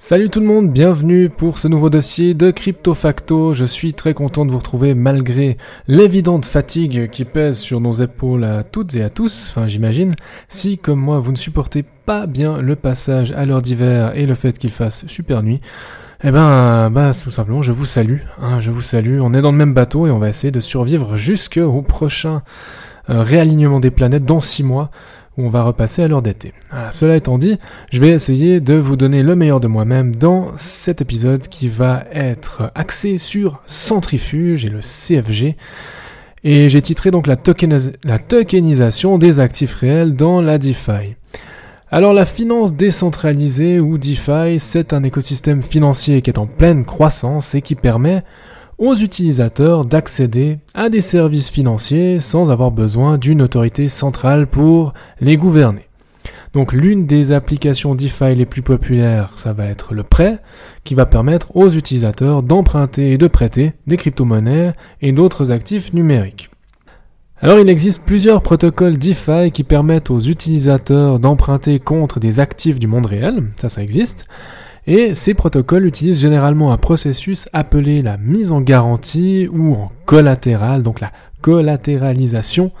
Salut tout le monde, bienvenue pour ce nouveau dossier de Crypto Facto. Je suis très content de vous retrouver malgré l'évidente fatigue qui pèse sur nos épaules à toutes et à tous, enfin j'imagine, si comme moi vous ne supportez pas bien le passage à l'heure d'hiver et le fait qu'il fasse super nuit. Eh ben, bah, tout simplement, je vous salue, hein, je vous salue. On est dans le même bateau et on va essayer de survivre jusqu'au prochain euh, réalignement des planètes dans 6 mois on va repasser à l'heure d'été. Ah, cela étant dit, je vais essayer de vous donner le meilleur de moi-même dans cet épisode qui va être axé sur Centrifuge et le CFG. Et j'ai titré donc la, la tokenisation des actifs réels dans la DeFi. Alors la finance décentralisée ou DeFi, c'est un écosystème financier qui est en pleine croissance et qui permet aux utilisateurs d'accéder à des services financiers sans avoir besoin d'une autorité centrale pour les gouverner. Donc l'une des applications DeFi les plus populaires, ça va être le prêt, qui va permettre aux utilisateurs d'emprunter et de prêter des crypto-monnaies et d'autres actifs numériques. Alors il existe plusieurs protocoles DeFi qui permettent aux utilisateurs d'emprunter contre des actifs du monde réel, ça ça existe, et ces protocoles utilisent généralement un processus appelé la mise en garantie ou en collatéral, donc la collatéralisation.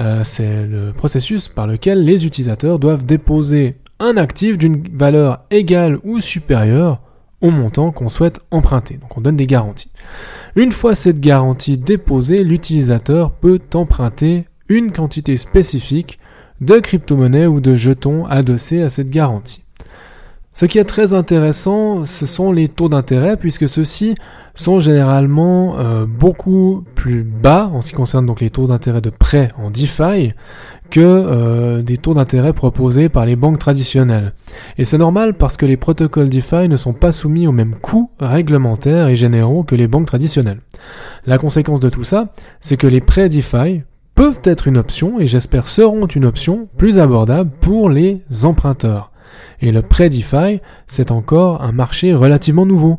Euh, c'est le processus par lequel les utilisateurs doivent déposer un actif d'une valeur égale ou supérieure au montant qu'on souhaite emprunter. Donc on donne des garanties. Une fois cette garantie déposée, l'utilisateur peut emprunter une quantité spécifique de crypto-monnaies ou de jetons adossés à cette garantie. Ce qui est très intéressant, ce sont les taux d'intérêt, puisque ceux-ci sont généralement euh, beaucoup plus bas en ce qui concerne donc les taux d'intérêt de prêt en DeFi que euh, des taux d'intérêt proposés par les banques traditionnelles. Et c'est normal parce que les protocoles DeFi ne sont pas soumis aux mêmes coûts réglementaires et généraux que les banques traditionnelles. La conséquence de tout ça, c'est que les prêts DeFi peuvent être une option et j'espère seront une option plus abordable pour les emprunteurs. Et le prêt DeFi, c'est encore un marché relativement nouveau,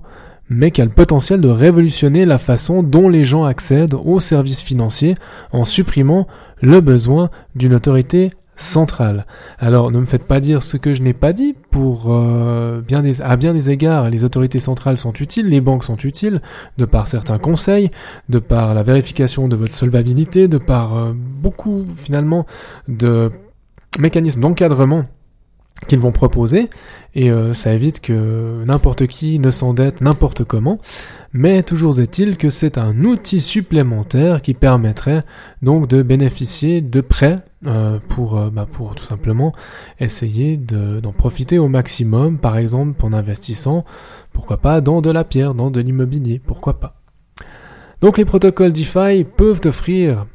mais qui a le potentiel de révolutionner la façon dont les gens accèdent aux services financiers en supprimant le besoin d'une autorité centrale. Alors ne me faites pas dire ce que je n'ai pas dit, pour euh, bien des, à bien des égards, les autorités centrales sont utiles, les banques sont utiles, de par certains conseils, de par la vérification de votre solvabilité, de par euh, beaucoup finalement de mécanismes d'encadrement qu'ils vont proposer. Et euh, ça évite que n'importe qui ne s'endette n'importe comment. Mais toujours est-il que c'est un outil supplémentaire qui permettrait donc de bénéficier de prêts euh, pour, euh, bah, pour tout simplement essayer d'en profiter au maximum par exemple en investissant pourquoi pas dans de la pierre dans de l'immobilier pourquoi pas. Donc les protocoles DeFi peuvent offrir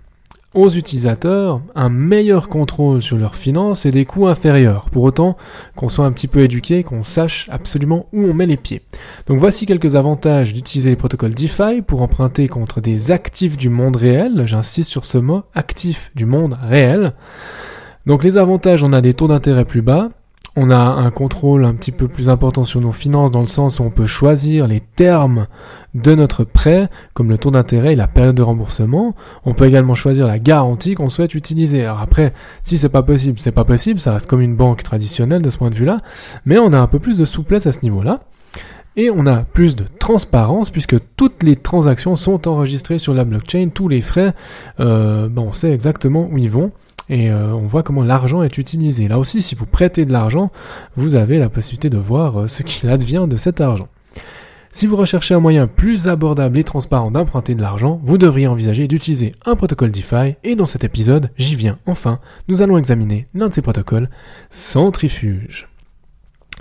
aux utilisateurs un meilleur contrôle sur leurs finances et des coûts inférieurs, pour autant qu'on soit un petit peu éduqué, qu'on sache absolument où on met les pieds. Donc voici quelques avantages d'utiliser les protocoles DeFi pour emprunter contre des actifs du monde réel, j'insiste sur ce mot, actifs du monde réel. Donc les avantages, on a des taux d'intérêt plus bas, on a un contrôle un petit peu plus important sur nos finances dans le sens où on peut choisir les termes de notre prêt, comme le taux d'intérêt et la période de remboursement. On peut également choisir la garantie qu'on souhaite utiliser. Alors après, si c'est pas possible, c'est pas possible, ça reste comme une banque traditionnelle de ce point de vue-là, mais on a un peu plus de souplesse à ce niveau-là. Et on a plus de transparence puisque toutes les transactions sont enregistrées sur la blockchain, tous les frais, euh, on sait exactement où ils vont et euh, on voit comment l'argent est utilisé. Là aussi, si vous prêtez de l'argent, vous avez la possibilité de voir euh, ce qu'il advient de cet argent. Si vous recherchez un moyen plus abordable et transparent d'emprunter de l'argent, vous devriez envisager d'utiliser un protocole DeFi et dans cet épisode, j'y viens enfin, nous allons examiner l'un de ces protocoles, Centrifuge.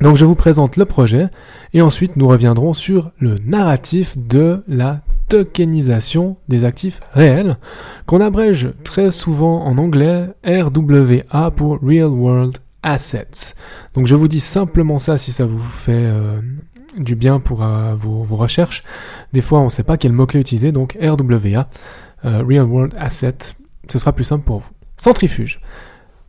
Donc je vous présente le projet et ensuite nous reviendrons sur le narratif de la tokenisation des actifs réels, qu'on abrège très souvent en anglais RWA pour Real World Assets. Donc je vous dis simplement ça si ça vous fait euh, du bien pour euh, vos, recherches. Des fois on ne sait pas quel mot-clé utiliser, donc RWA, euh, Real World Asset, ce sera plus simple pour vous. Centrifuge.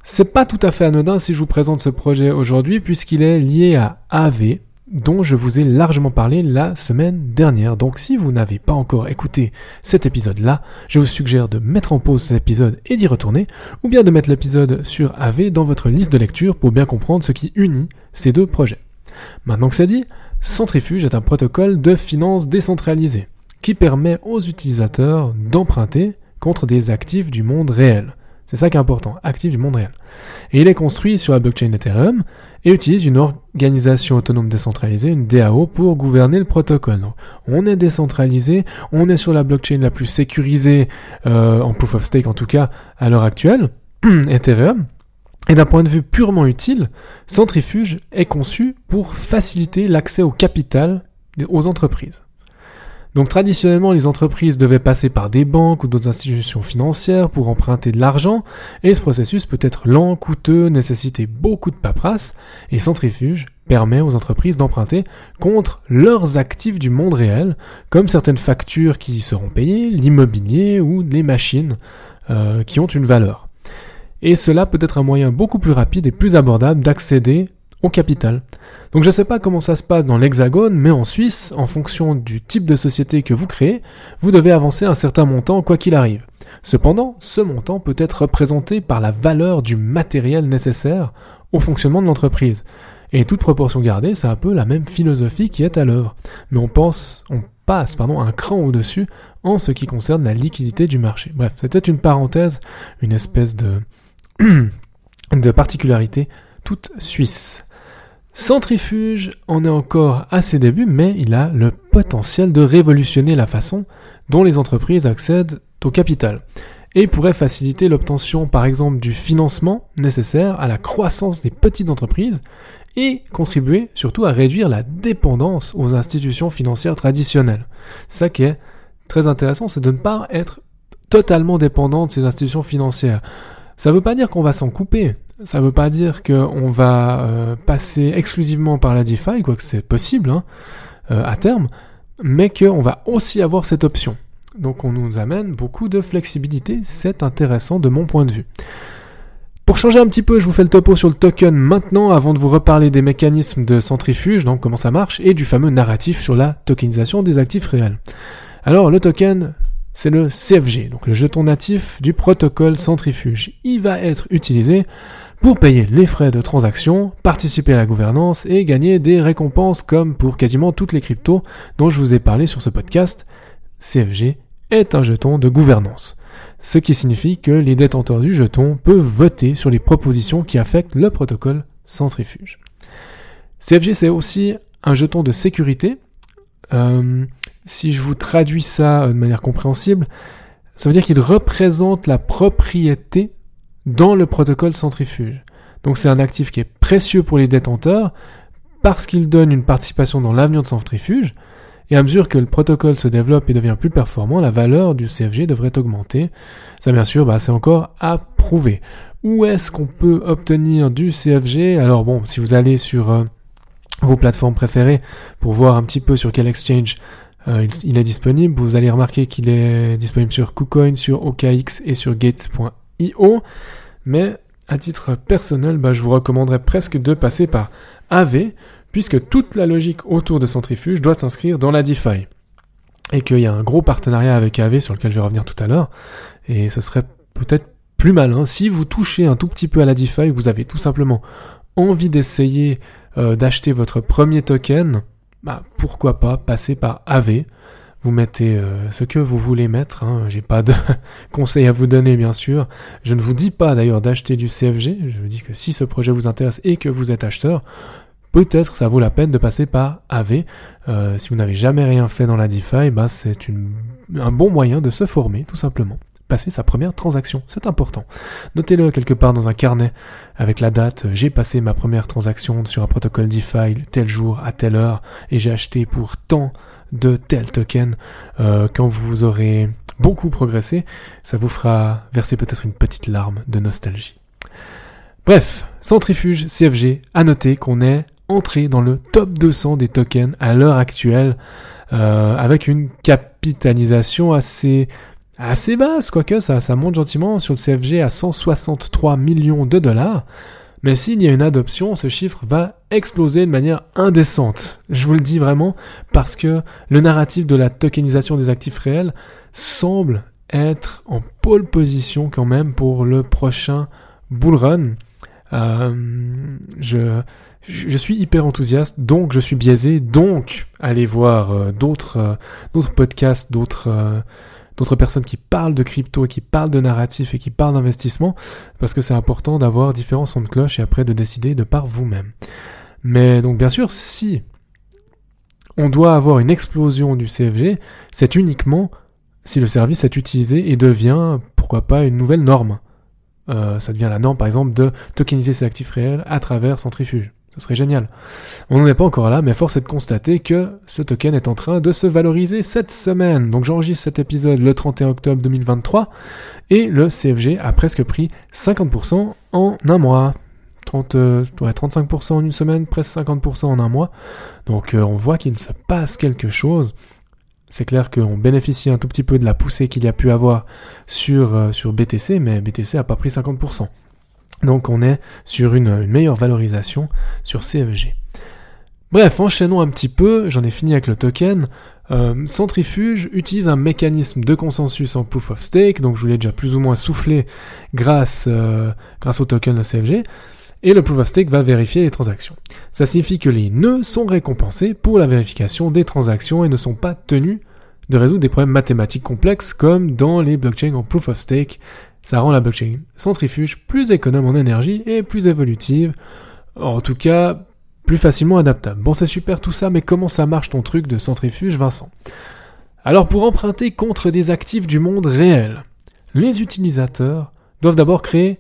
C'est pas tout à fait anodin si je vous présente ce projet aujourd'hui puisqu'il est lié à AV, dont je vous ai largement parlé la semaine dernière. Donc si vous n'avez pas encore écouté cet épisode-là, je vous suggère de mettre en pause cet épisode et d'y retourner, ou bien de mettre l'épisode sur AV dans votre liste de lecture pour bien comprendre ce qui unit ces deux projets. Maintenant que c'est dit, Centrifuge est un protocole de finance décentralisé qui permet aux utilisateurs d'emprunter contre des actifs du monde réel. C'est ça qui est important, actif du monde réel. Et il est construit sur la blockchain Ethereum et utilise une organisation autonome décentralisée, une DAO, pour gouverner le protocole. on est décentralisé, on est sur la blockchain la plus sécurisée, euh, en proof of stake en tout cas, à l'heure actuelle, Ethereum. Et d'un point de vue purement utile, Centrifuge est conçu pour faciliter l'accès au capital aux entreprises. Donc traditionnellement, les entreprises devaient passer par des banques ou d'autres institutions financières pour emprunter de l'argent, et ce processus peut être lent, coûteux, nécessiter beaucoup de paperasse, et Centrifuge permet aux entreprises d'emprunter contre leurs actifs du monde réel, comme certaines factures qui seront payées, l'immobilier ou les machines euh, qui ont une valeur. Et cela peut être un moyen beaucoup plus rapide et plus abordable d'accéder au capital. Donc je ne sais pas comment ça se passe dans l'Hexagone, mais en Suisse, en fonction du type de société que vous créez, vous devez avancer un certain montant quoi qu'il arrive. Cependant, ce montant peut être représenté par la valeur du matériel nécessaire au fonctionnement de l'entreprise. Et toute proportion gardée, c'est un peu la même philosophie qui est à l'œuvre. Mais on pense, on passe, pardon, un cran au-dessus en ce qui concerne la liquidité du marché. Bref, c'était une parenthèse, une espèce de, de particularité toute suisse. Centrifuge en est encore à ses débuts, mais il a le potentiel de révolutionner la façon dont les entreprises accèdent au capital et pourrait faciliter l'obtention par exemple du financement nécessaire à la croissance des petites entreprises et contribuer surtout à réduire la dépendance aux institutions financières traditionnelles. Ça qui est très intéressant, c'est de ne pas être totalement dépendant de ces institutions financières. Ça ne veut pas dire qu'on va s'en couper, ça ne veut pas dire qu'on va euh, passer exclusivement par la DeFi, quoique c'est possible hein, euh, à terme, mais qu'on va aussi avoir cette option. Donc on nous amène beaucoup de flexibilité, c'est intéressant de mon point de vue. Pour changer un petit peu, je vous fais le topo sur le token maintenant avant de vous reparler des mécanismes de centrifuge, donc comment ça marche, et du fameux narratif sur la tokenisation des actifs réels. Alors le token, c'est le CFG, donc le jeton natif du protocole centrifuge. Il va être utilisé pour payer les frais de transaction, participer à la gouvernance et gagner des récompenses comme pour quasiment toutes les cryptos dont je vous ai parlé sur ce podcast. CFG est un jeton de gouvernance. Ce qui signifie que les détenteurs du jeton peuvent voter sur les propositions qui affectent le protocole centrifuge. CFG c'est aussi un jeton de sécurité. Euh, si je vous traduis ça de manière compréhensible, ça veut dire qu'il représente la propriété dans le protocole centrifuge. Donc c'est un actif qui est précieux pour les détenteurs parce qu'il donne une participation dans l'avenir de centrifuge, et à mesure que le protocole se développe et devient plus performant, la valeur du CFG devrait augmenter. Ça bien sûr, bah, c'est encore à prouver. Où est-ce qu'on peut obtenir du CFG Alors bon, si vous allez sur euh, vos plateformes préférées pour voir un petit peu sur quel exchange euh, il, est disponible, vous allez remarquer qu'il est disponible sur KuCoin, sur OKX et sur Gates.io. Mais à titre personnel, bah, je vous recommanderais presque de passer par AV, puisque toute la logique autour de Centrifuge doit s'inscrire dans la DeFi. Et qu'il y a un gros partenariat avec AV sur lequel je vais revenir tout à l'heure. Et ce serait peut-être plus malin si vous touchez un tout petit peu à la DeFi, vous avez tout simplement envie d'essayer euh, d'acheter votre premier token, bah, pourquoi pas passer par AV vous mettez euh, ce que vous voulez mettre. Hein. J'ai pas de conseils à vous donner, bien sûr. Je ne vous dis pas d'ailleurs d'acheter du CFG. Je vous dis que si ce projet vous intéresse et que vous êtes acheteur, peut-être ça vaut la peine de passer par AV. Euh, si vous n'avez jamais rien fait dans la DeFi, bah, c'est un bon moyen de se former, tout simplement. passer sa première transaction. C'est important. Notez-le quelque part dans un carnet avec la date. J'ai passé ma première transaction sur un protocole DeFi tel jour à telle heure et j'ai acheté pour tant de tel token. Euh, quand vous aurez beaucoup progressé, ça vous fera verser peut-être une petite larme de nostalgie. Bref, centrifuge CFG, à noter qu'on est entré dans le top 200 des tokens à l'heure actuelle, euh, avec une capitalisation assez assez basse, quoique ça, ça monte gentiment sur le CFG à 163 millions de dollars. Mais s'il y a une adoption, ce chiffre va exploser de manière indécente. Je vous le dis vraiment parce que le narratif de la tokenisation des actifs réels semble être en pole position quand même pour le prochain bull run. Euh, je, suis hyper enthousiaste, donc je suis biaisé, donc allez voir euh, d'autres euh, d'autres podcasts, d'autres d'autres personnes qui parlent de crypto et qui parlent de narratif et qui parlent d'investissement, parce que c'est important d'avoir différents sons de cloche et après de décider de par vous-même. Mais donc bien sûr, si on doit avoir une explosion du CFG, c'est uniquement si le service est utilisé et devient, pourquoi pas, une nouvelle norme. Euh, ça devient la norme, par exemple, de tokeniser ses actifs réels à travers Centrifuge. Ce serait génial. On n'en est pas encore là, mais force est de constater que ce token est en train de se valoriser cette semaine. Donc j'enregistre cet épisode le 31 octobre 2023 et le CFG a presque pris 50% en un mois. 30, 35% en une semaine, presque 50% en un mois. Donc euh, on voit qu'il se passe quelque chose. C'est clair qu'on bénéficie un tout petit peu de la poussée qu'il y a pu avoir sur, euh, sur BTC, mais BTC a pas pris 50%. Donc on est sur une, meilleure valorisation sur CFG. Bref, enchaînons un petit peu, j'en ai fini avec le token. Euh, Centrifuge utilise un mécanisme de consensus en proof of stake, donc je vous l'ai déjà plus ou moins soufflé grâce, euh, grâce au token de CFG, et le proof of stake va vérifier les transactions. Ça signifie que les nœuds sont récompensés pour la vérification des transactions et ne sont pas tenus de résoudre des problèmes mathématiques complexes comme dans les blockchains en proof of stake, ça rend la blockchain centrifuge plus économe en énergie et plus évolutive, en tout cas plus facilement adaptable. Bon c'est super tout ça, mais comment ça marche ton truc de centrifuge Vincent? Alors pour emprunter contre des actifs du monde réel, les utilisateurs doivent d'abord créer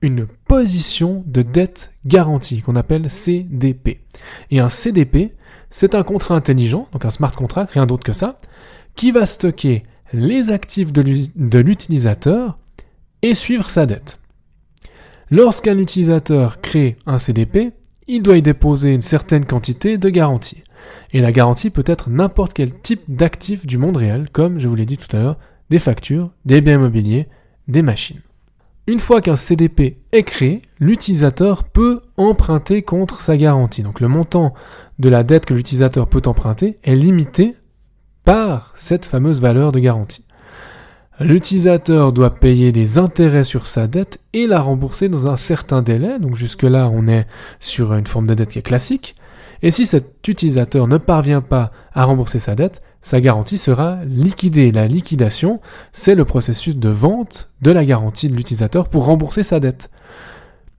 une position de dette garantie qu'on appelle CDP. Et un CDP, c'est un contrat intelligent, donc un smart contract, rien d'autre que ça, qui va stocker les actifs de l'utilisateur et suivre sa dette. Lorsqu'un utilisateur crée un CDP, il doit y déposer une certaine quantité de garantie. Et la garantie peut être n'importe quel type d'actif du monde réel, comme je vous l'ai dit tout à l'heure, des factures, des biens immobiliers, des machines. Une fois qu'un CDP est créé, l'utilisateur peut emprunter contre sa garantie. Donc le montant de la dette que l'utilisateur peut emprunter est limité par cette fameuse valeur de garantie. L'utilisateur doit payer des intérêts sur sa dette et la rembourser dans un certain délai. Donc jusque-là, on est sur une forme de dette qui est classique. Et si cet utilisateur ne parvient pas à rembourser sa dette, sa garantie sera liquidée. La liquidation, c'est le processus de vente de la garantie de l'utilisateur pour rembourser sa dette.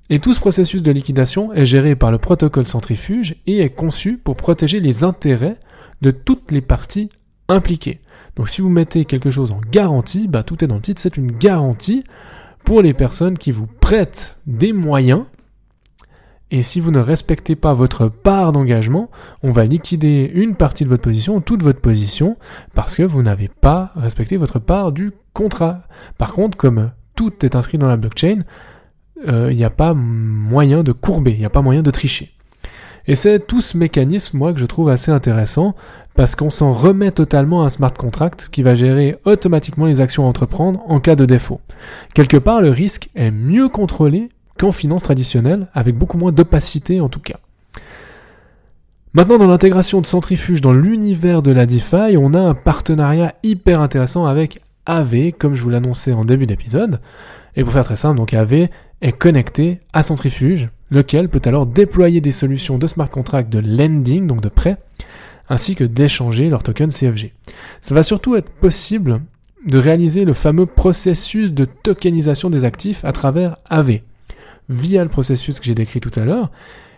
Et tout ce processus de liquidation est géré par le protocole centrifuge et est conçu pour protéger les intérêts de toutes les parties impliquées. Donc si vous mettez quelque chose en garantie, bah, tout est dans le titre, c'est une garantie pour les personnes qui vous prêtent des moyens. Et si vous ne respectez pas votre part d'engagement, on va liquider une partie de votre position, toute votre position, parce que vous n'avez pas respecté votre part du contrat. Par contre, comme tout est inscrit dans la blockchain, euh, il n'y a pas moyen de courber, il n'y a pas moyen de tricher. Et c'est tout ce mécanisme, moi, que je trouve assez intéressant, parce qu'on s'en remet totalement à un smart contract qui va gérer automatiquement les actions à entreprendre en cas de défaut. Quelque part, le risque est mieux contrôlé qu'en finance traditionnelle, avec beaucoup moins d'opacité en tout cas. Maintenant, dans l'intégration de centrifuge dans l'univers de la DeFi, on a un partenariat hyper intéressant avec AV, comme je vous l'annonçais en début d'épisode. Et pour faire très simple, donc AV est connecté à Centrifuge, lequel peut alors déployer des solutions de smart contract de lending, donc de prêt, ainsi que d'échanger leurs tokens CFG. Ça va surtout être possible de réaliser le fameux processus de tokenisation des actifs à travers AV, via le processus que j'ai décrit tout à l'heure.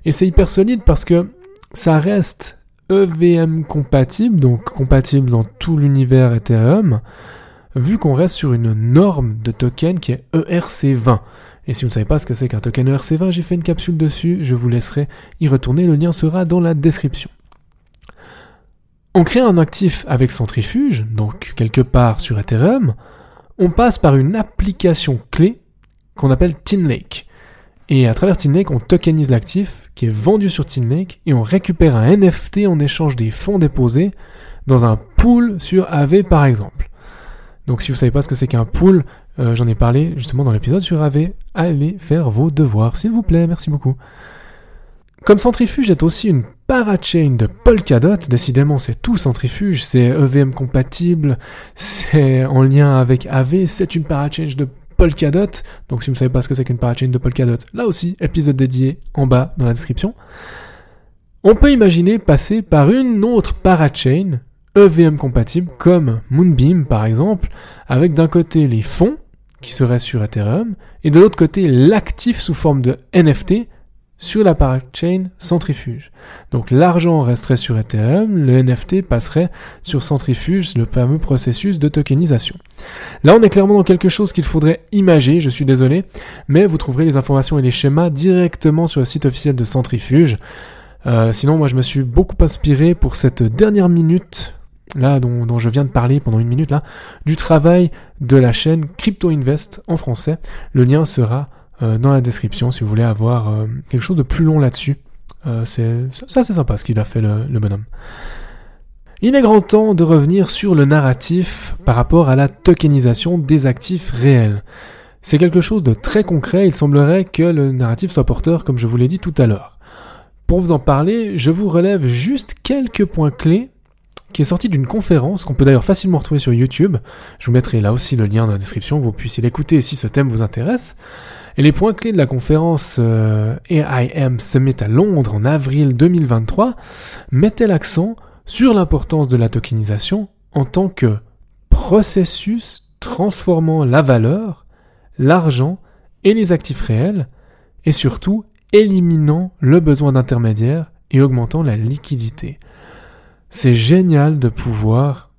Et c'est hyper solide parce que ça reste EVM compatible, donc compatible dans tout l'univers Ethereum, vu qu'on reste sur une norme de token qui est ERC20. Et si vous ne savez pas ce que c'est qu'un token ERC20, j'ai fait une capsule dessus, je vous laisserai y retourner, le lien sera dans la description. On crée un actif avec Centrifuge, donc quelque part sur Ethereum, on passe par une application clé qu'on appelle TinLake. Et à travers TinLake, on tokenise l'actif qui est vendu sur TinLake et on récupère un NFT en échange des fonds déposés dans un pool sur AV par exemple. Donc si vous savez pas ce que c'est qu'un pool, euh, j'en ai parlé justement dans l'épisode sur AV. Allez faire vos devoirs, s'il vous plaît, merci beaucoup. Comme Centrifuge est aussi une parachain de Polkadot, décidément c'est tout Centrifuge, c'est EVM compatible, c'est en lien avec AV, c'est une parachain de Polkadot. Donc si vous ne savez pas ce que c'est qu'une parachain de Polkadot, là aussi, épisode dédié en bas dans la description. On peut imaginer passer par une autre parachain EVM compatible comme Moonbeam par exemple, avec d'un côté les fonds qui seraient sur Ethereum et de l'autre côté l'actif sous forme de NFT sur la parachain centrifuge. Donc l'argent resterait sur Ethereum, le NFT passerait sur centrifuge, le fameux processus de tokenisation. Là, on est clairement dans quelque chose qu'il faudrait imager, je suis désolé, mais vous trouverez les informations et les schémas directement sur le site officiel de centrifuge. Euh, sinon, moi, je me suis beaucoup inspiré pour cette dernière minute là dont, dont, je viens de parler pendant une minute là, du travail de la chaîne Crypto Invest en français. Le lien sera euh, dans la description si vous voulez avoir euh, quelque chose de plus long là-dessus. Euh, c'est c'est sympa ce qu'il a fait le, le bonhomme. Il est grand temps de revenir sur le narratif par rapport à la tokenisation des actifs réels. C'est quelque chose de très concret, il semblerait que le narratif soit porteur comme je vous l'ai dit tout à l'heure. Pour vous en parler, je vous relève juste quelques points clés qui est sorti d'une conférence qu'on peut d'ailleurs facilement retrouver sur YouTube. Je vous mettrai là aussi le lien dans la description, vous puissiez l'écouter si ce thème vous intéresse. Et les points clés de la conférence euh, AIM Summit à Londres en avril 2023 mettaient l'accent sur l'importance de la tokenisation en tant que processus transformant la valeur, l'argent et les actifs réels, et surtout éliminant le besoin d'intermédiaires et augmentant la liquidité. C'est génial de pouvoir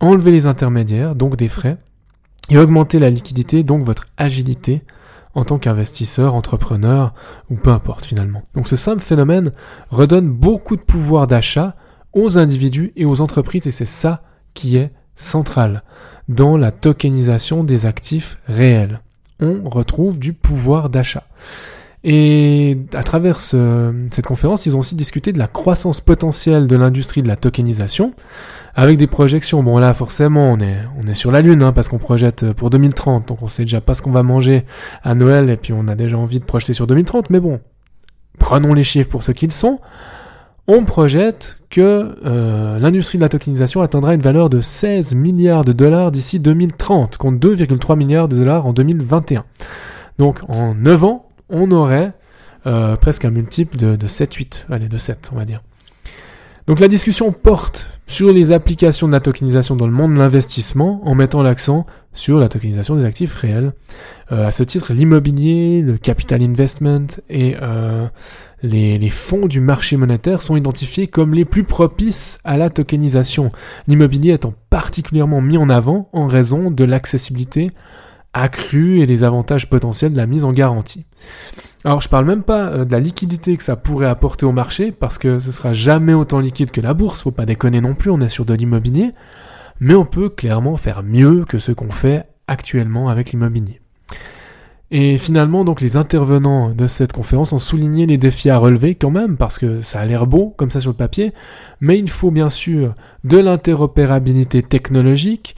enlever les intermédiaires, donc des frais, et augmenter la liquidité, donc votre agilité, en tant qu'investisseur, entrepreneur ou peu importe finalement. Donc ce simple phénomène redonne beaucoup de pouvoir d'achat aux individus et aux entreprises et c'est ça qui est central dans la tokenisation des actifs réels. On retrouve du pouvoir d'achat. Et à travers cette conférence, ils ont aussi discuté de la croissance potentielle de l'industrie de la tokenisation, avec des projections. Bon là, forcément, on est, on est sur la lune, hein, parce qu'on projette pour 2030, donc on sait déjà pas ce qu'on va manger à Noël, et puis on a déjà envie de projeter sur 2030. Mais bon, prenons les chiffres pour ce qu'ils sont. On projette que euh, l'industrie de la tokenisation atteindra une valeur de 16 milliards de dollars d'ici 2030, contre 2,3 milliards de dollars en 2021. Donc en 9 ans, on aurait euh, presque un multiple de, de 7-8, allez, de 7, on va dire. Donc la discussion porte sur les applications de la tokenisation dans le monde de l'investissement en mettant l'accent sur la tokenisation des actifs réels. Euh, à ce titre, l'immobilier, le capital investment et euh, les, les, fonds du marché monétaire sont identifiés comme les plus propices à la tokenisation, l'immobilier étant particulièrement mis en avant en raison de l'accessibilité accrue et des avantages potentiels de la mise en garantie. Alors je parle même pas euh, de la liquidité que ça pourrait apporter au marché, parce que ce sera jamais autant liquide que la bourse, faut pas déconner non plus, on est sur de l'immobilier, mais on peut clairement faire mieux que ce qu'on fait actuellement avec l'immobilier. Et finalement, donc, les intervenants de cette conférence ont souligné les défis à relever quand même, parce que ça a l'air beau, comme ça sur le papier, mais il faut bien sûr de l'interopérabilité technologique,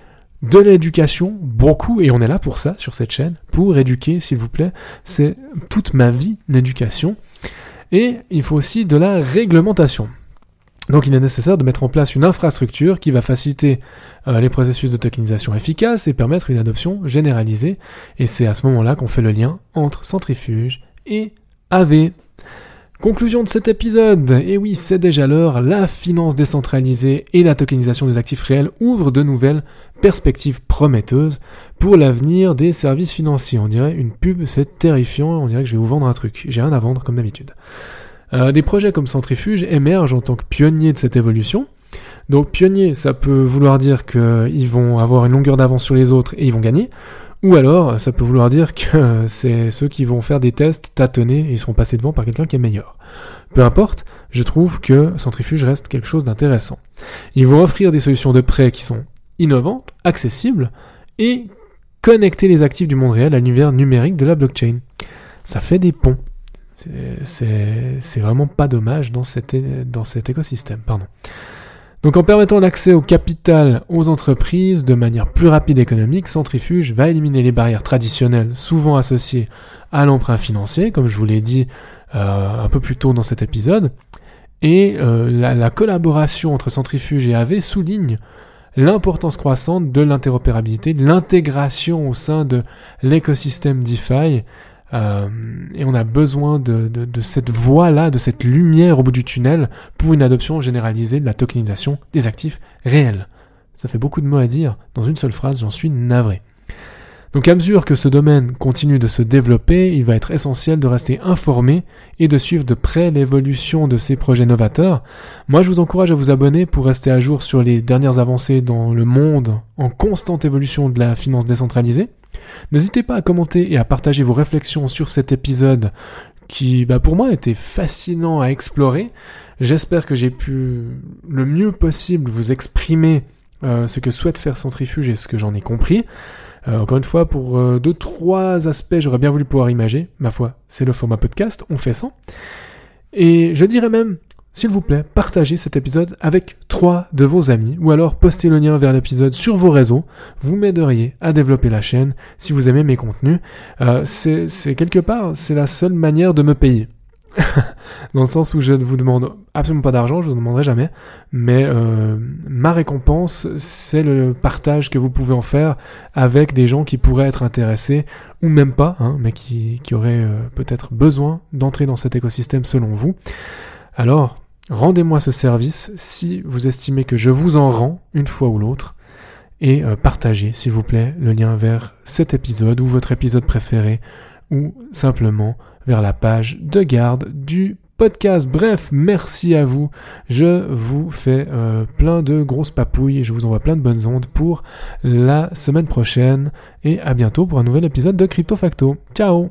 de l'éducation, beaucoup, et on est là pour ça sur cette chaîne, pour éduquer, s'il vous plaît. C'est toute ma vie, l'éducation. Et il faut aussi de la réglementation. Donc il est nécessaire de mettre en place une infrastructure qui va faciliter euh, les processus de tokenisation efficaces et permettre une adoption généralisée. Et c'est à ce moment-là qu'on fait le lien entre centrifuge et AV. Conclusion de cet épisode. Et oui, c'est déjà l'heure. La finance décentralisée et la tokenisation des actifs réels ouvrent de nouvelles perspectives prometteuses pour l'avenir des services financiers. On dirait une pub, c'est terrifiant. On dirait que je vais vous vendre un truc. J'ai rien à vendre comme d'habitude. Euh, des projets comme Centrifuge émergent en tant que pionniers de cette évolution. Donc pionnier, ça peut vouloir dire qu'ils vont avoir une longueur d'avance sur les autres et ils vont gagner, ou alors ça peut vouloir dire que c'est ceux qui vont faire des tests, tâtonner et ils seront passés devant par quelqu'un qui est meilleur. Peu importe, je trouve que Centrifuge reste quelque chose d'intéressant. Ils vont offrir des solutions de prêt qui sont innovantes, accessibles et connecter les actifs du monde réel à l'univers numérique de la blockchain. Ça fait des ponts. C'est vraiment pas dommage dans cet, dans cet écosystème. Pardon. Donc en permettant l'accès au capital aux entreprises de manière plus rapide et économique, Centrifuge va éliminer les barrières traditionnelles souvent associées à l'emprunt financier, comme je vous l'ai dit euh, un peu plus tôt dans cet épisode. Et euh, la, la, collaboration entre Centrifuge et AV souligne l'importance croissante de l'interopérabilité, de l'intégration au sein de l'écosystème DeFi euh, et on a besoin de, de, cette voie-là, de cette lumière au bout du tunnel pour une adoption généralisée de la tokenisation des actifs réels. Ça fait beaucoup de mots à dire dans une seule phrase, j'en suis navré. Donc à mesure que ce domaine continue de se développer, il va être essentiel de rester informé et de suivre de près l'évolution de ces projets novateurs. Moi je vous encourage à vous abonner pour rester à jour sur les dernières avancées dans le monde en constante évolution de la finance décentralisée. N'hésitez pas à commenter et à partager vos réflexions sur cet épisode qui, bah, pour moi, était fascinant à explorer. J'espère que j'ai pu le mieux possible vous exprimer euh, ce que souhaite faire Centrifuge et ce que j'en ai compris. Euh, encore une fois, pour euh, deux, trois aspects, j'aurais bien voulu pouvoir imager. Ma foi, c'est le format podcast, on fait ça. Et je dirais même s'il vous plaît, partagez cet épisode avec trois de vos amis ou alors postez le lien vers l'épisode sur vos réseaux. Vous m'aideriez à développer la chaîne si vous aimez mes contenus. Euh, c'est quelque part, c'est la seule manière de me payer. Dans le sens où je ne vous demande absolument pas d'argent, je ne vous demanderai jamais, mais euh, ma récompense, c'est le partage que vous pouvez en faire avec des gens qui pourraient être intéressés, ou même pas, hein, mais qui, qui auraient euh, peut-être besoin d'entrer dans cet écosystème selon vous. Alors, Rendez-moi ce service si vous estimez que je vous en rends une fois ou l'autre. Et euh, partagez, s'il vous plaît, le lien vers cet épisode ou votre épisode préféré ou simplement vers la page de garde du podcast. Bref, merci à vous. Je vous fais euh, plein de grosses papouilles et je vous envoie plein de bonnes ondes pour la semaine prochaine. Et à bientôt pour un nouvel épisode de Crypto Facto. Ciao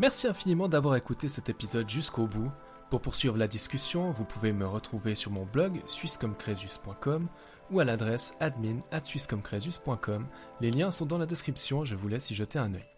Merci infiniment d'avoir écouté cet épisode jusqu'au bout. Pour poursuivre la discussion, vous pouvez me retrouver sur mon blog swisscomcresus.com ou à l'adresse admin at. Les liens sont dans la description, je vous laisse y jeter un œil.